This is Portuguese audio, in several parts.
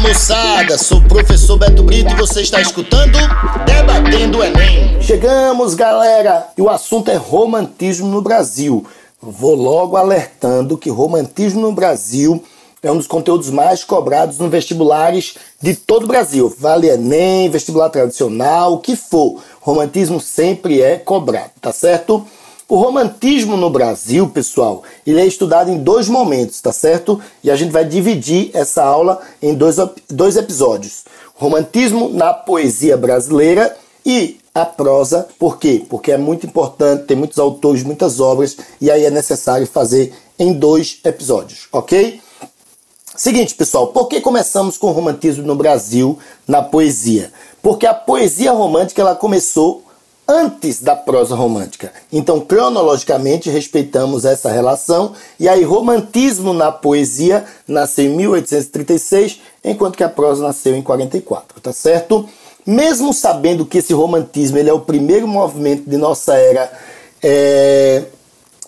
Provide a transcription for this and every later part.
moçada, sou o professor Beto Brito e você está escutando Debatendo Enem. Chegamos, galera, e o assunto é romantismo no Brasil. Vou logo alertando que romantismo no Brasil é um dos conteúdos mais cobrados nos vestibulares de todo o Brasil. Vale Enem, vestibular tradicional, o que for. Romantismo sempre é cobrado, tá certo? O romantismo no Brasil, pessoal, ele é estudado em dois momentos, tá certo? E a gente vai dividir essa aula em dois, dois episódios. Romantismo na poesia brasileira e a prosa. Por quê? Porque é muito importante, tem muitos autores, muitas obras, e aí é necessário fazer em dois episódios, ok? Seguinte, pessoal, por que começamos com o romantismo no Brasil na poesia? Porque a poesia romântica ela começou antes da prosa romântica. Então, cronologicamente, respeitamos essa relação. E aí, romantismo na poesia nasceu em 1836, enquanto que a prosa nasceu em 44, tá certo? Mesmo sabendo que esse romantismo ele é o primeiro movimento de nossa era. É,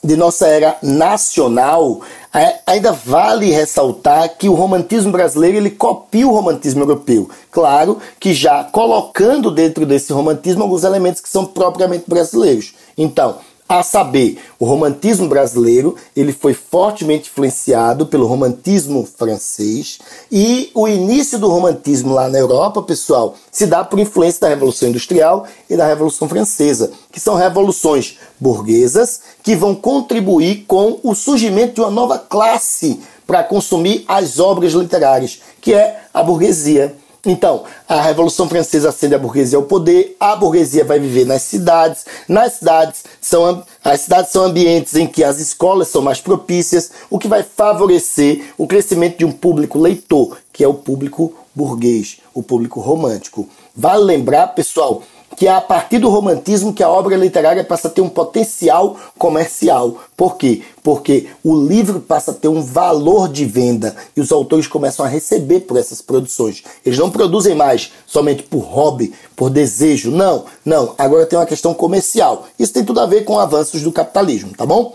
de nossa era nacional, é, ainda vale ressaltar que o romantismo brasileiro ele copia o romantismo europeu. Claro que já colocando dentro desse romantismo alguns elementos que são propriamente brasileiros. Então, a saber, o romantismo brasileiro ele foi fortemente influenciado pelo romantismo francês e o início do romantismo lá na Europa, pessoal, se dá por influência da Revolução Industrial e da Revolução Francesa, que são revoluções burguesas que vão contribuir com o surgimento de uma nova classe para consumir as obras literárias, que é a burguesia. Então, a Revolução Francesa acende a burguesia ao poder, a burguesia vai viver nas cidades, nas cidades são as cidades são ambientes em que as escolas são mais propícias, o que vai favorecer o crescimento de um público leitor, que é o público burguês, o público romântico. Vale lembrar, pessoal, que é a partir do romantismo que a obra literária passa a ter um potencial comercial. Por quê? Porque o livro passa a ter um valor de venda e os autores começam a receber por essas produções. Eles não produzem mais somente por hobby, por desejo. Não, não. Agora tem uma questão comercial. Isso tem tudo a ver com avanços do capitalismo, tá bom?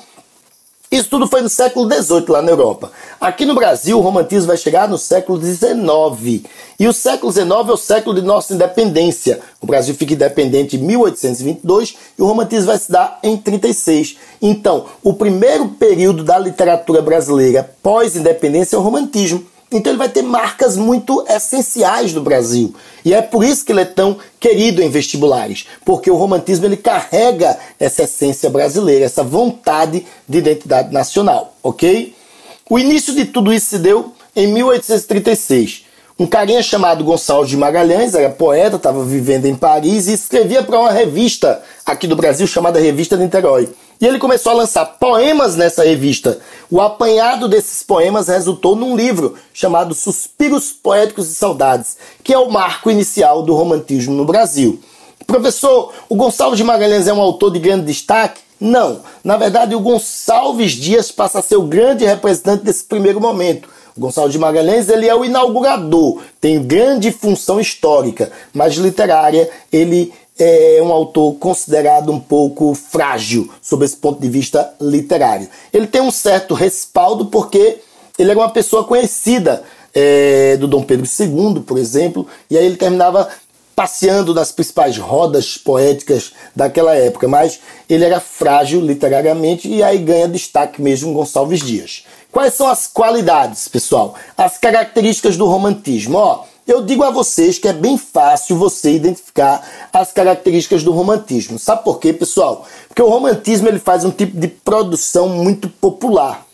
Isso tudo foi no século XVIII lá na Europa. Aqui no Brasil, o romantismo vai chegar no século XIX. E o século XIX é o século de nossa independência. O Brasil fica independente em 1822 e o romantismo vai se dar em 36. Então, o primeiro período da literatura brasileira pós-independência é o romantismo. Então ele vai ter marcas muito essenciais do Brasil. E é por isso que ele é tão querido em vestibulares, porque o romantismo ele carrega essa essência brasileira, essa vontade de identidade nacional, ok? O início de tudo isso se deu em 1836. Um carinha chamado Gonçalves de Magalhães, era poeta, estava vivendo em Paris e escrevia para uma revista aqui do Brasil chamada Revista de Niterói. E ele começou a lançar poemas nessa revista. O apanhado desses poemas resultou num livro chamado Suspiros Poéticos e Saudades, que é o marco inicial do romantismo no Brasil. Professor, o Gonçalves de Magalhães é um autor de grande destaque? Não. Na verdade, o Gonçalves Dias passa a ser o grande representante desse primeiro momento. O Gonçalves de Magalhães ele é o inaugurador, tem grande função histórica, mas literária ele é um autor considerado um pouco frágil sob esse ponto de vista literário. Ele tem um certo respaldo porque ele era uma pessoa conhecida é, do Dom Pedro II, por exemplo, e aí ele terminava passeando nas principais rodas poéticas daquela época, mas ele era frágil literariamente e aí ganha destaque mesmo Gonçalves Dias. Quais são as qualidades, pessoal? As características do romantismo. Ó, eu digo a vocês que é bem fácil você identificar as características do romantismo. Sabe por quê, pessoal? Porque o romantismo ele faz um tipo de produção muito popular.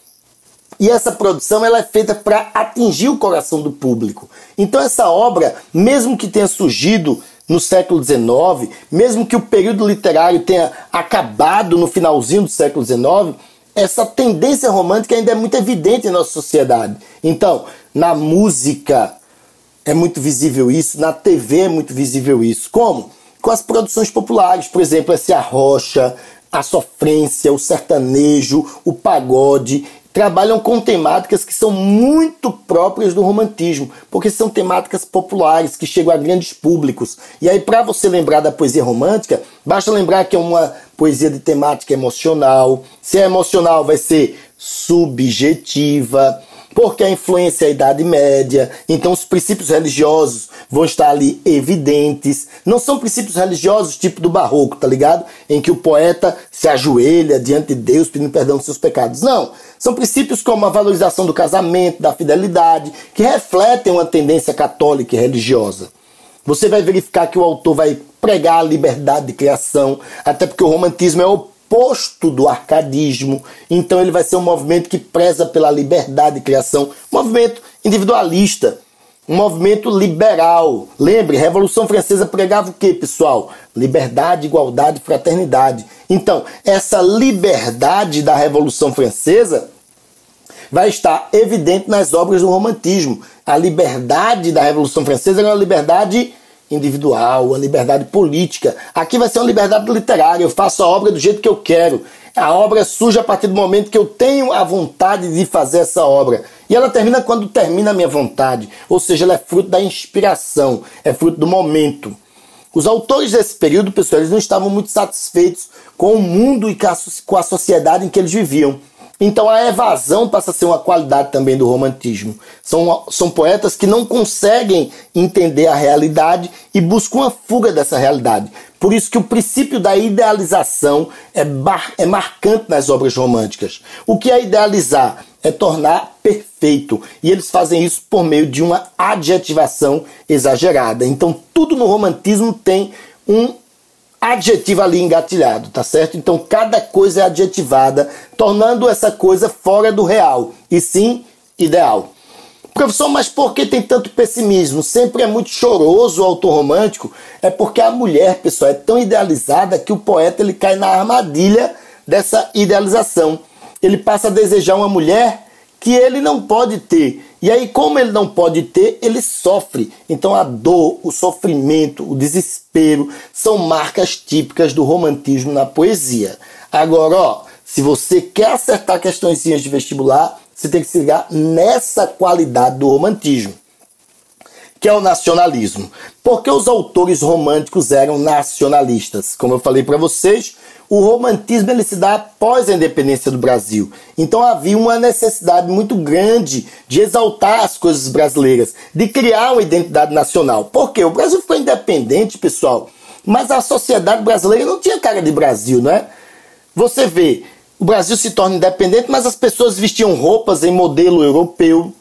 E essa produção ela é feita para atingir o coração do público. Então essa obra, mesmo que tenha surgido no século XIX, mesmo que o período literário tenha acabado no finalzinho do século XIX, essa tendência romântica ainda é muito evidente em nossa sociedade. Então, na música, é muito visível isso, na TV é muito visível isso. Como? Com as produções populares, por exemplo, esse Arrocha, a sofrência, o sertanejo, o pagode, trabalham com temáticas que são muito próprias do romantismo, porque são temáticas populares que chegam a grandes públicos. E aí, para você lembrar da poesia romântica, basta lembrar que é uma poesia de temática emocional. Se é emocional, vai ser subjetiva porque a influência é a Idade Média, então os princípios religiosos vão estar ali evidentes. Não são princípios religiosos tipo do barroco, tá ligado? Em que o poeta se ajoelha diante de Deus pedindo perdão dos seus pecados. Não. São princípios como a valorização do casamento, da fidelidade, que refletem uma tendência católica e religiosa. Você vai verificar que o autor vai pregar a liberdade de criação, até porque o romantismo é o oposto do arcadismo. Então ele vai ser um movimento que preza pela liberdade de criação, um movimento individualista, um movimento liberal. Lembre, Revolução Francesa pregava o que, pessoal? Liberdade, igualdade, fraternidade. Então, essa liberdade da Revolução Francesa vai estar evidente nas obras do romantismo. A liberdade da Revolução Francesa era uma liberdade individual, a liberdade política. Aqui vai ser uma liberdade literária. Eu faço a obra do jeito que eu quero. A obra surge a partir do momento que eu tenho a vontade de fazer essa obra. E ela termina quando termina a minha vontade. Ou seja, ela é fruto da inspiração, é fruto do momento. Os autores desse período, pessoal, eles não estavam muito satisfeitos com o mundo e com a sociedade em que eles viviam. Então a evasão passa a ser uma qualidade também do romantismo. São, são poetas que não conseguem entender a realidade e buscam uma fuga dessa realidade. Por isso que o princípio da idealização é, bar, é marcante nas obras românticas. O que é idealizar? É tornar perfeito. E eles fazem isso por meio de uma adjetivação exagerada. Então tudo no romantismo tem um adjetivo ali engatilhado, tá certo? Então cada coisa é adjetivada, tornando essa coisa fora do real e sim ideal. Professor, mas por que tem tanto pessimismo? Sempre é muito choroso o autor romântico. É porque a mulher, pessoal, é tão idealizada que o poeta ele cai na armadilha dessa idealização. Ele passa a desejar uma mulher que ele não pode ter. E aí, como ele não pode ter, ele sofre. Então, a dor, o sofrimento, o desespero são marcas típicas do romantismo na poesia. Agora, ó, se você quer acertar questões de vestibular, você tem que se ligar nessa qualidade do romantismo, que é o nacionalismo. Porque os autores românticos eram nacionalistas. Como eu falei para vocês, o romantismo ele se dá após a independência do Brasil. Então havia uma necessidade muito grande de exaltar as coisas brasileiras, de criar uma identidade nacional. Porque o Brasil ficou independente, pessoal, mas a sociedade brasileira não tinha cara de Brasil, não é? Você vê, o Brasil se torna independente, mas as pessoas vestiam roupas em modelo europeu.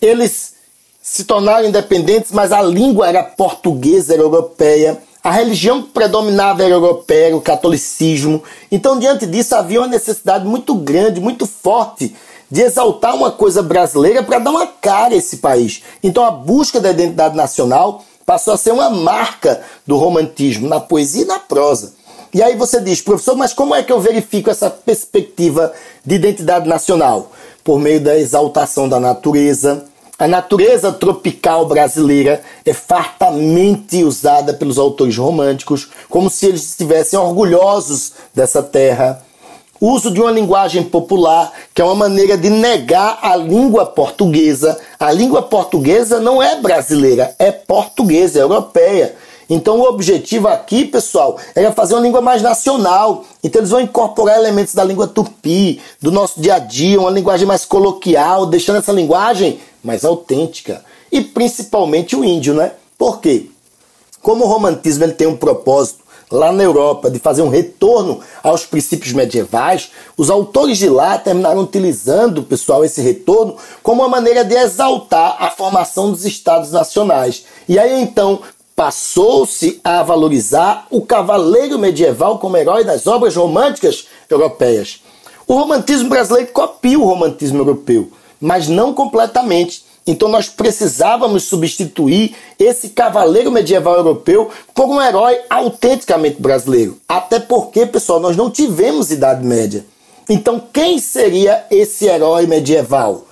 Eles se tornaram independentes, mas a língua era portuguesa, era europeia. A religião que predominava era europeia, o catolicismo. Então, diante disso, havia uma necessidade muito grande, muito forte de exaltar uma coisa brasileira para dar uma cara a esse país. Então, a busca da identidade nacional passou a ser uma marca do romantismo na poesia e na prosa. E aí você diz, professor, mas como é que eu verifico essa perspectiva de identidade nacional? Por meio da exaltação da natureza, a natureza tropical brasileira é fartamente usada pelos autores românticos, como se eles estivessem orgulhosos dessa terra. O uso de uma linguagem popular, que é uma maneira de negar a língua portuguesa. A língua portuguesa não é brasileira, é portuguesa, é europeia. Então o objetivo aqui, pessoal, é fazer uma língua mais nacional. Então eles vão incorporar elementos da língua tupi, do nosso dia a dia, uma linguagem mais coloquial, deixando essa linguagem mais autêntica. E principalmente o índio, né? Por quê? Como o romantismo ele tem um propósito lá na Europa de fazer um retorno aos princípios medievais, os autores de lá terminaram utilizando, pessoal, esse retorno como uma maneira de exaltar a formação dos estados nacionais. E aí então passou-se a valorizar o cavaleiro medieval como herói das obras românticas europeias. O romantismo brasileiro copia o romantismo europeu, mas não completamente. Então nós precisávamos substituir esse cavaleiro medieval europeu por um herói autenticamente brasileiro. Até porque, pessoal, nós não tivemos Idade Média. Então quem seria esse herói medieval?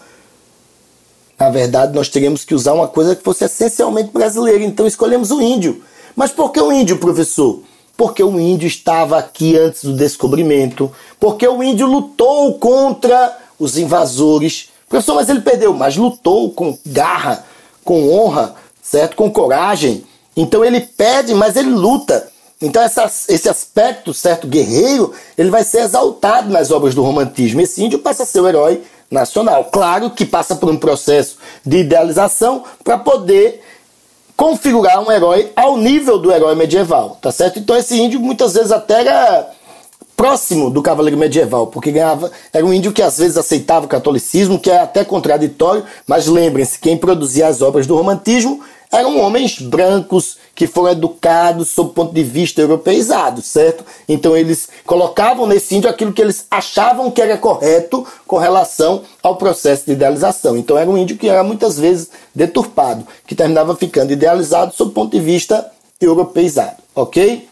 Na verdade, nós teríamos que usar uma coisa que fosse essencialmente brasileira, então escolhemos o índio. Mas por que o índio, professor? Porque o índio estava aqui antes do descobrimento, porque o índio lutou contra os invasores. Professor, mas ele perdeu, mas lutou com garra, com honra, certo? Com coragem. Então ele perde, mas ele luta. Então essa, esse aspecto, certo, guerreiro, ele vai ser exaltado nas obras do romantismo. Esse índio passa a ser o herói nacional. Claro que passa por um processo de idealização para poder configurar um herói ao nível do herói medieval, tá certo? Então esse índio muitas vezes até era próximo do cavaleiro medieval, porque ganhava, era um índio que às vezes aceitava o catolicismo, que é até contraditório, mas lembrem-se, quem produzia as obras do romantismo eram homens brancos que foram educados sob o ponto de vista europeizado, certo? Então eles colocavam nesse índio aquilo que eles achavam que era correto com relação ao processo de idealização. Então era um índio que era muitas vezes deturpado, que terminava ficando idealizado sob o ponto de vista europeizado, ok?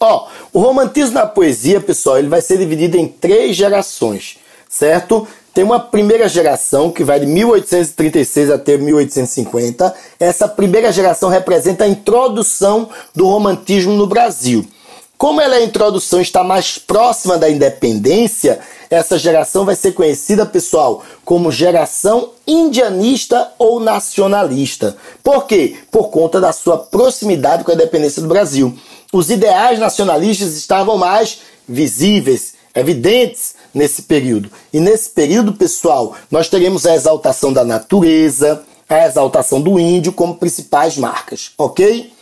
Ó, o romantismo na poesia, pessoal, ele vai ser dividido em três gerações, certo? Tem uma primeira geração que vai de 1836 até 1850. Essa primeira geração representa a introdução do romantismo no Brasil. Como ela é a introdução está mais próxima da independência, essa geração vai ser conhecida, pessoal, como geração indianista ou nacionalista. Por quê? Por conta da sua proximidade com a independência do Brasil. Os ideais nacionalistas estavam mais visíveis, evidentes nesse período. E nesse período, pessoal, nós teremos a exaltação da natureza, a exaltação do índio como principais marcas, ok?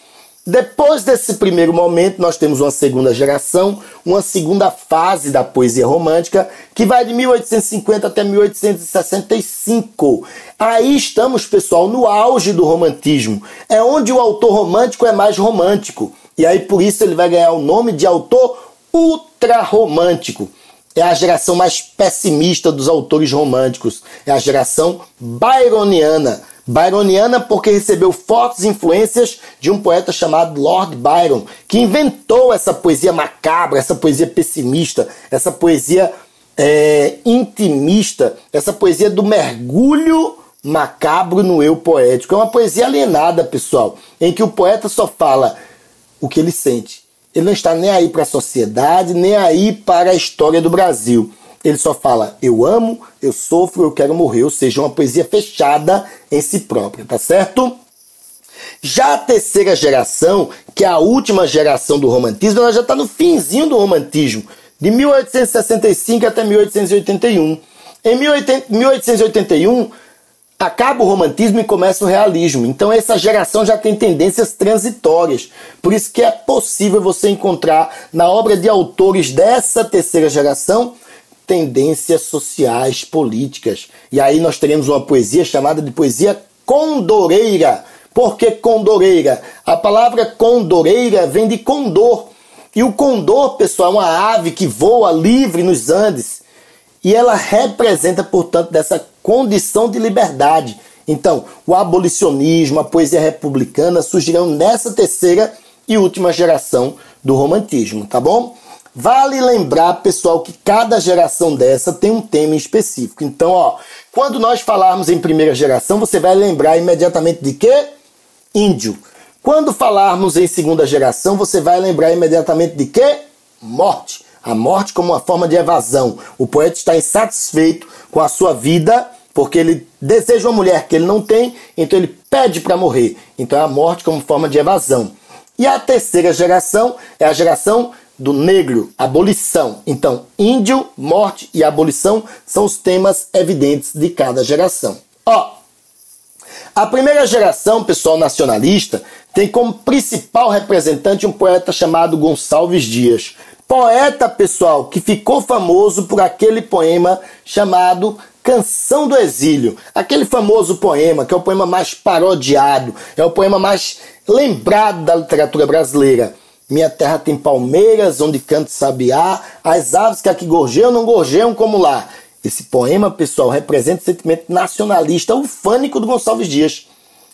Depois desse primeiro momento, nós temos uma segunda geração, uma segunda fase da poesia romântica, que vai de 1850 até 1865. Aí estamos, pessoal, no auge do romantismo. É onde o autor romântico é mais romântico. E aí, por isso, ele vai ganhar o nome de autor ultrarromântico é a geração mais pessimista dos autores românticos, é a geração byroniana. Byroniana porque recebeu fortes influências de um poeta chamado Lord Byron, que inventou essa poesia macabra, essa poesia pessimista, essa poesia é, intimista, essa poesia do mergulho macabro no eu poético. É uma poesia alienada, pessoal, em que o poeta só fala o que ele sente ele não está nem aí para a sociedade, nem aí para a história do Brasil. Ele só fala: eu amo, eu sofro, eu quero morrer. Ou seja, uma poesia fechada em si própria, tá certo? Já a terceira geração, que é a última geração do romantismo, ela já está no finzinho do romantismo, de 1865 até 1881. Em 1881, Acaba o romantismo e começa o realismo. Então essa geração já tem tendências transitórias. Por isso que é possível você encontrar na obra de autores dessa terceira geração tendências sociais, políticas. E aí nós teremos uma poesia chamada de poesia condoreira. Por que condoreira? A palavra condoreira vem de condor. E o condor, pessoal, é uma ave que voa livre nos Andes. E ela representa, portanto, dessa condição de liberdade. Então, o abolicionismo, a poesia republicana surgirão nessa terceira e última geração do romantismo, tá bom? Vale lembrar, pessoal, que cada geração dessa tem um tema específico. Então, ó, quando nós falarmos em primeira geração, você vai lembrar imediatamente de quê? Índio. Quando falarmos em segunda geração, você vai lembrar imediatamente de quê? Morte. A morte como uma forma de evasão. O poeta está insatisfeito com a sua vida porque ele deseja uma mulher que ele não tem, então ele pede para morrer. Então é a morte como forma de evasão. E a terceira geração é a geração do negro, abolição. Então, índio, morte e abolição são os temas evidentes de cada geração. Ó, a primeira geração, pessoal nacionalista, tem como principal representante um poeta chamado Gonçalves Dias. Poeta, pessoal, que ficou famoso por aquele poema chamado Canção do Exílio, aquele famoso poema, que é o poema mais parodiado, é o poema mais lembrado da literatura brasileira. Minha terra tem palmeiras, onde canta sabiá, as aves que aqui gorjeiam não gorjeiam como lá. Esse poema, pessoal, representa o sentimento nacionalista ufânico do Gonçalves Dias.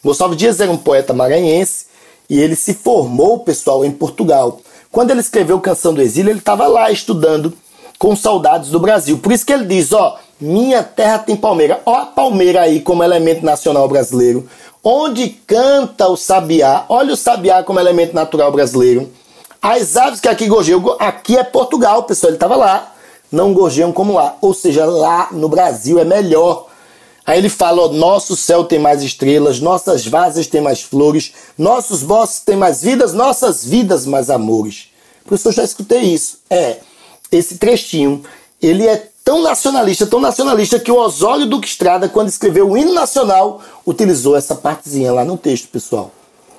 Gonçalves Dias era um poeta maranhense e ele se formou, pessoal, em Portugal. Quando ele escreveu Canção do Exílio, ele estava lá estudando com saudades do Brasil. Por isso que ele diz, ó, minha terra tem palmeira. Ó a palmeira aí como elemento nacional brasileiro. Onde canta o sabiá. Olha o sabiá como elemento natural brasileiro. As aves que aqui gorjeiam. Aqui é Portugal, pessoal. Ele estava lá. Não gorjeiam como lá. Ou seja, lá no Brasil é melhor. Aí ele fala: nosso céu tem mais estrelas, nossas vasas têm mais flores, nossos bosques têm mais vidas, nossas vidas mais amores. Professor, já escutei isso. É, esse trechinho ele é tão nacionalista, tão nacionalista, que o Osório Duque Estrada, quando escreveu o hino nacional, utilizou essa partezinha lá no texto, pessoal.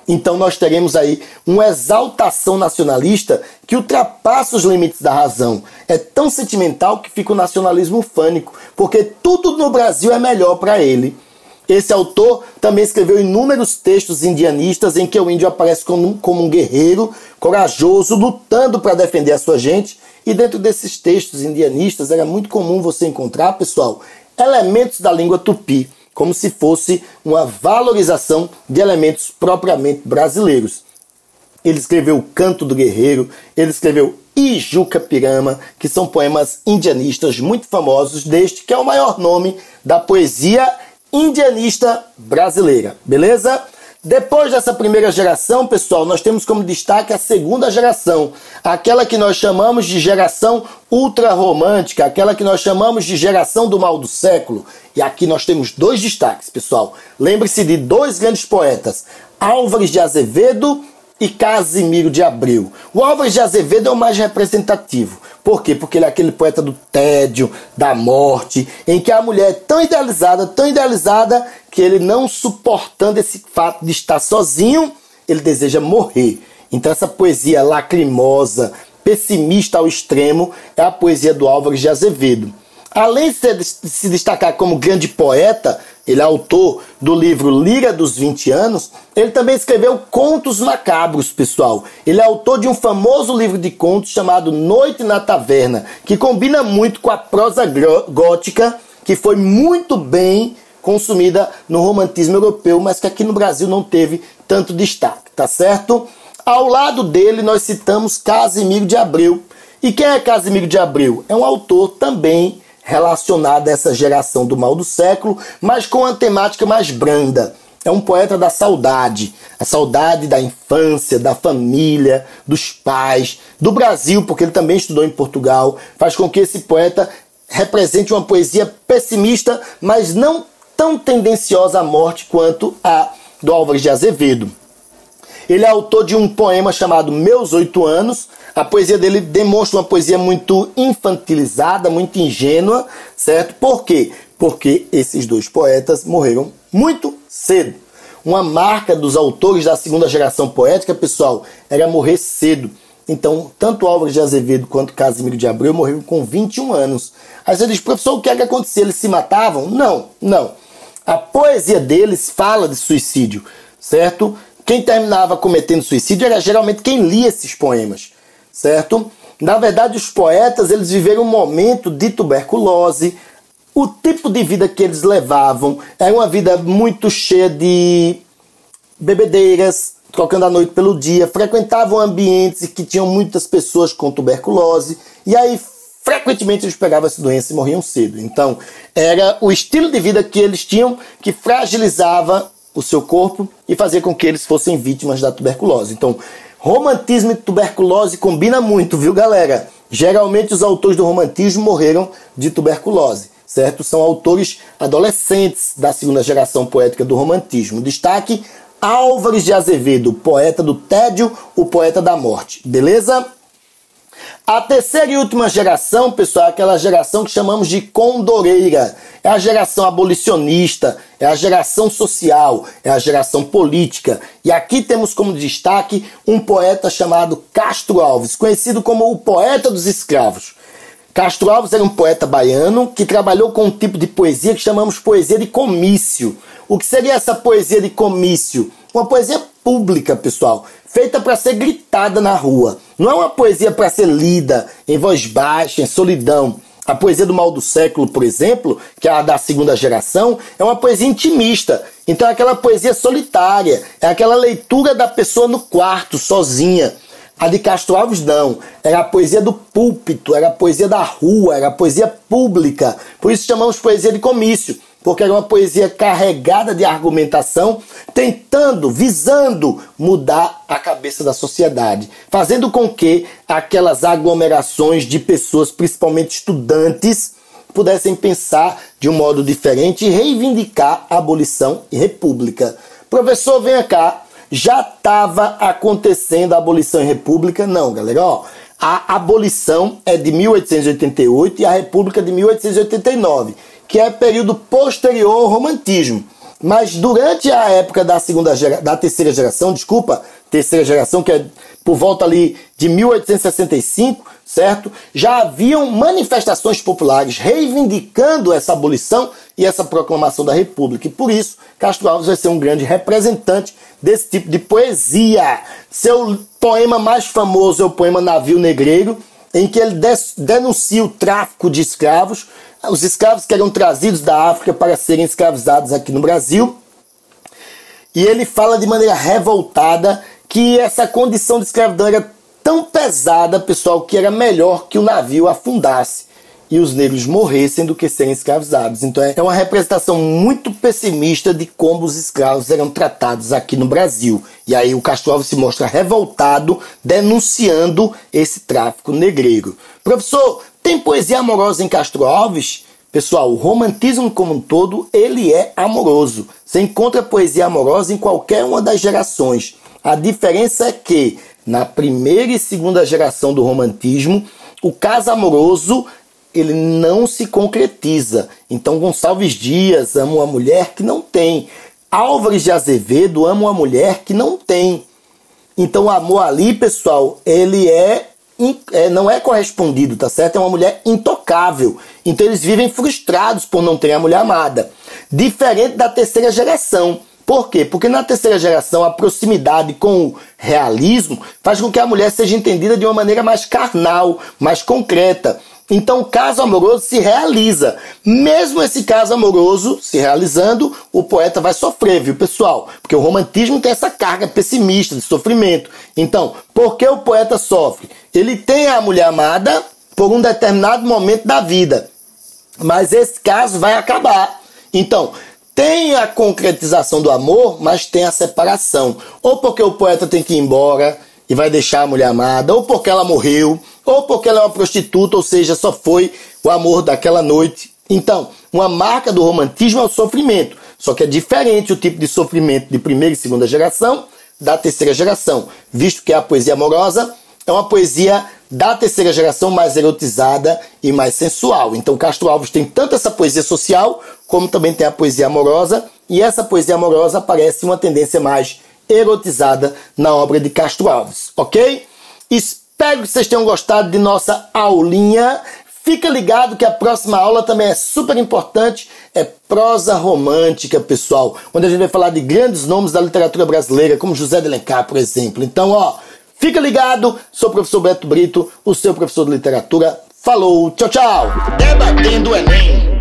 Então nós teremos aí uma exaltação nacionalista que ultrapassa os limites da razão. É tão sentimental que fica o nacionalismo fânico, porque tudo no Brasil é melhor para ele. Esse autor também escreveu inúmeros textos indianistas em que o índio aparece como, como um guerreiro corajoso, lutando para defender a sua gente. E dentro desses textos indianistas era muito comum você encontrar, pessoal, elementos da língua tupi como se fosse uma valorização de elementos propriamente brasileiros. Ele escreveu o Canto do Guerreiro, ele escreveu Ijuca Pirama, que são poemas indianistas muito famosos, deste que é o maior nome da poesia indianista brasileira, beleza? Depois dessa primeira geração, pessoal, nós temos como destaque a segunda geração, aquela que nós chamamos de geração ultra-romântica, aquela que nós chamamos de geração do mal do século. E aqui nós temos dois destaques, pessoal. Lembre-se de dois grandes poetas, Álvares de Azevedo e Casimiro de Abreu. O Álvares de Azevedo é o mais representativo. Por quê? Porque ele é aquele poeta do tédio, da morte, em que a mulher é tão idealizada, tão idealizada, que ele não suportando esse fato de estar sozinho, ele deseja morrer. Então essa poesia lacrimosa, pessimista ao extremo, é a poesia do Álvares de Azevedo. Além de se destacar como grande poeta, ele é autor do livro Lira dos 20 anos, ele também escreveu contos macabros, pessoal. Ele é autor de um famoso livro de contos chamado Noite na Taverna, que combina muito com a prosa gótica, que foi muito bem consumida no romantismo europeu, mas que aqui no Brasil não teve tanto destaque, tá certo? Ao lado dele nós citamos Casimiro de Abreu. E quem é Casimiro de Abreu? É um autor também relacionada a essa geração do mal do século, mas com uma temática mais branda. É um poeta da saudade, a saudade da infância, da família, dos pais, do Brasil, porque ele também estudou em Portugal, faz com que esse poeta represente uma poesia pessimista, mas não tão tendenciosa à morte quanto a do Álvares de Azevedo. Ele é autor de um poema chamado Meus Oito Anos. A poesia dele demonstra uma poesia muito infantilizada, muito ingênua, certo? Por quê? Porque esses dois poetas morreram muito cedo. Uma marca dos autores da segunda geração poética, pessoal, era morrer cedo. Então, tanto Álvares de Azevedo quanto Casimiro de Abreu morreram com 21 anos. Aí você diz, professor, o que é que acontecia? Eles se matavam? Não, não. A poesia deles fala de suicídio, certo? Quem terminava cometendo suicídio era geralmente quem lia esses poemas, certo? Na verdade, os poetas eles viveram um momento de tuberculose. O tipo de vida que eles levavam era uma vida muito cheia de bebedeiras, trocando a noite pelo dia, frequentavam ambientes que tinham muitas pessoas com tuberculose, e aí frequentemente eles pegavam essa doença e morriam cedo. Então, era o estilo de vida que eles tinham que fragilizava o seu corpo e fazer com que eles fossem vítimas da tuberculose. Então, romantismo e tuberculose combina muito, viu, galera? Geralmente os autores do romantismo morreram de tuberculose, certo? São autores adolescentes da segunda geração poética do romantismo. Destaque Álvares de Azevedo, poeta do tédio, o poeta da morte. Beleza? A terceira e última geração, pessoal, é aquela geração que chamamos de condoreira. É a geração abolicionista, é a geração social, é a geração política. E aqui temos como destaque um poeta chamado Castro Alves, conhecido como o poeta dos escravos. Castro Alves era um poeta baiano que trabalhou com um tipo de poesia que chamamos poesia de comício. O que seria essa poesia de comício? Uma poesia pública, pessoal, feita para ser gritada na rua. Não é uma poesia para ser lida em voz baixa, em solidão. A poesia do mal do século, por exemplo, que é a da segunda geração, é uma poesia intimista. Então é aquela poesia solitária, é aquela leitura da pessoa no quarto, sozinha. A de Castro Alves não, era a poesia do púlpito, era a poesia da rua, era a poesia pública. Por isso chamamos poesia de comício porque era uma poesia carregada de argumentação, tentando, visando mudar a cabeça da sociedade, fazendo com que aquelas aglomerações de pessoas, principalmente estudantes, pudessem pensar de um modo diferente e reivindicar a abolição e república. Professor, venha cá. Já estava acontecendo a abolição e república? Não, galera. Ó, a abolição é de 1888 e a república de 1889, que é período posterior ao romantismo. Mas durante a época da segunda da terceira geração, desculpa, terceira geração, que é por volta ali de 1865, certo? Já haviam manifestações populares reivindicando essa abolição e essa proclamação da República. E por isso, Castro Alves vai ser um grande representante desse tipo de poesia. Seu poema mais famoso é o poema Navio Negreiro, em que ele denuncia o tráfico de escravos, os escravos que eram trazidos da África para serem escravizados aqui no Brasil. E ele fala de maneira revoltada que essa condição de escravidão era tão pesada, pessoal, que era melhor que o navio afundasse e os negros morressem do que serem escravizados. Então é uma representação muito pessimista de como os escravos eram tratados aqui no Brasil. E aí o Castro Alves se mostra revoltado, denunciando esse tráfico negreiro. Professor, tem poesia amorosa em Castro Alves? Pessoal, o romantismo como um todo, ele é amoroso. Você encontra poesia amorosa em qualquer uma das gerações. A diferença é que na primeira e segunda geração do romantismo, o caso amoroso ele não se concretiza. Então Gonçalves Dias ama uma mulher que não tem. Álvares de Azevedo ama uma mulher que não tem. Então o amor ali, pessoal, ele é, é, não é correspondido, tá certo? É uma mulher intocável. Então eles vivem frustrados por não ter a mulher amada. Diferente da terceira geração por quê? Porque na terceira geração a proximidade com o realismo faz com que a mulher seja entendida de uma maneira mais carnal, mais concreta. Então o caso amoroso se realiza. Mesmo esse caso amoroso se realizando, o poeta vai sofrer, viu, pessoal? Porque o romantismo tem essa carga pessimista de sofrimento. Então, por que o poeta sofre? Ele tem a mulher amada por um determinado momento da vida. Mas esse caso vai acabar. Então, tem a concretização do amor, mas tem a separação. Ou porque o poeta tem que ir embora e vai deixar a mulher amada, ou porque ela morreu, ou porque ela é uma prostituta, ou seja, só foi o amor daquela noite. Então, uma marca do romantismo é o sofrimento. Só que é diferente o tipo de sofrimento de primeira e segunda geração da terceira geração, visto que a poesia amorosa é uma poesia da terceira geração mais erotizada e mais sensual. Então Castro Alves tem tanto essa poesia social, como também tem a poesia amorosa, e essa poesia amorosa aparece uma tendência mais erotizada na obra de Castro Alves, ok? Espero que vocês tenham gostado de nossa aulinha. Fica ligado que a próxima aula também é super importante, é prosa romântica, pessoal, onde a gente vai falar de grandes nomes da literatura brasileira, como José de Alencar, por exemplo. Então, ó, Fica ligado, sou o professor Beto Brito, o seu professor de literatura. Falou, tchau, tchau. Debatendo Enem.